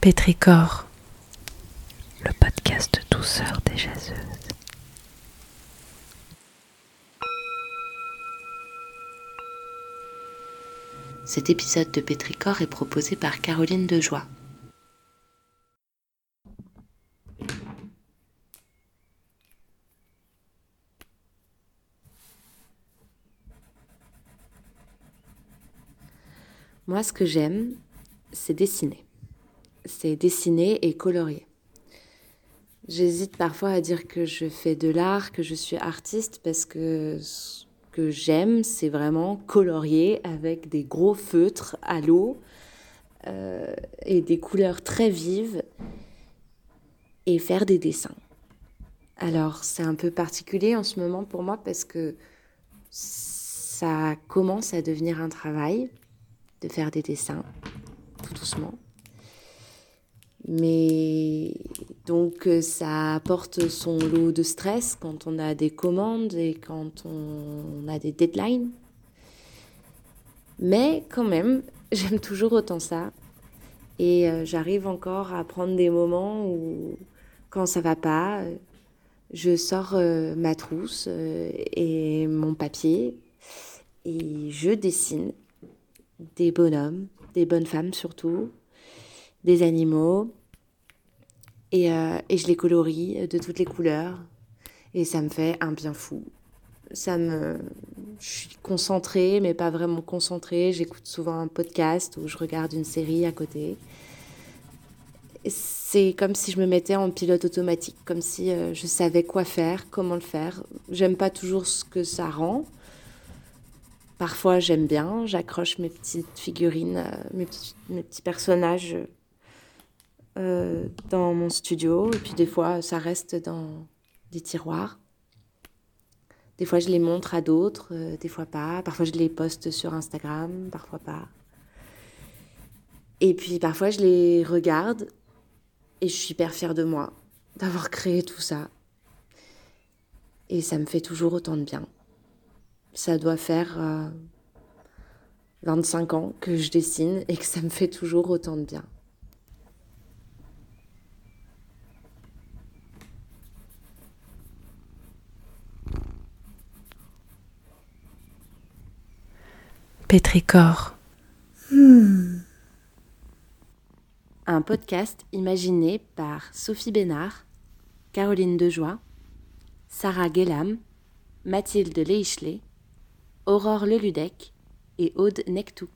Pétricor, le podcast douceur des jaseuses. Cet épisode de Pétricor est proposé par Caroline Dejoie. Moi, ce que j'aime, c'est dessiner. C'est dessiner et colorier. J'hésite parfois à dire que je fais de l'art, que je suis artiste, parce que ce que j'aime, c'est vraiment colorier avec des gros feutres à l'eau euh, et des couleurs très vives et faire des dessins. Alors, c'est un peu particulier en ce moment pour moi parce que ça commence à devenir un travail de faire des dessins, tout doucement. Mais donc ça apporte son lot de stress quand on a des commandes et quand on a des deadlines. Mais quand même, j'aime toujours autant ça. Et euh, j'arrive encore à prendre des moments où, quand ça va pas, je sors euh, ma trousse euh, et mon papier et je dessine des bonhommes, des bonnes femmes surtout, des animaux. Et, euh, et, je les colorie de toutes les couleurs. Et ça me fait un bien fou. Ça me... Je suis concentrée, mais pas vraiment concentrée. J'écoute souvent un podcast ou je regarde une série à côté. C'est comme si je me mettais en pilote automatique, comme si euh, je savais quoi faire, comment le faire. J'aime pas toujours ce que ça rend, Parfois, j'aime bien, j'accroche mes petites figurines, euh, mes petits, mes petits personnages euh, dans mon studio. Et puis, des fois, ça reste dans des tiroirs. Des fois, je les montre à d'autres, euh, des fois pas. Parfois, je les poste sur Instagram, parfois pas. Et puis, parfois, je les regarde et je suis hyper fière de moi d'avoir créé tout ça. Et ça me fait toujours autant de bien ça doit faire 25 euh, ans que je dessine et que ça me fait toujours autant de bien. Hmm. Un podcast imaginé par Sophie Bénard, Caroline Dejoie, Sarah Gellam, Mathilde Leichelet, Aurore Leludec et Aude Nectou.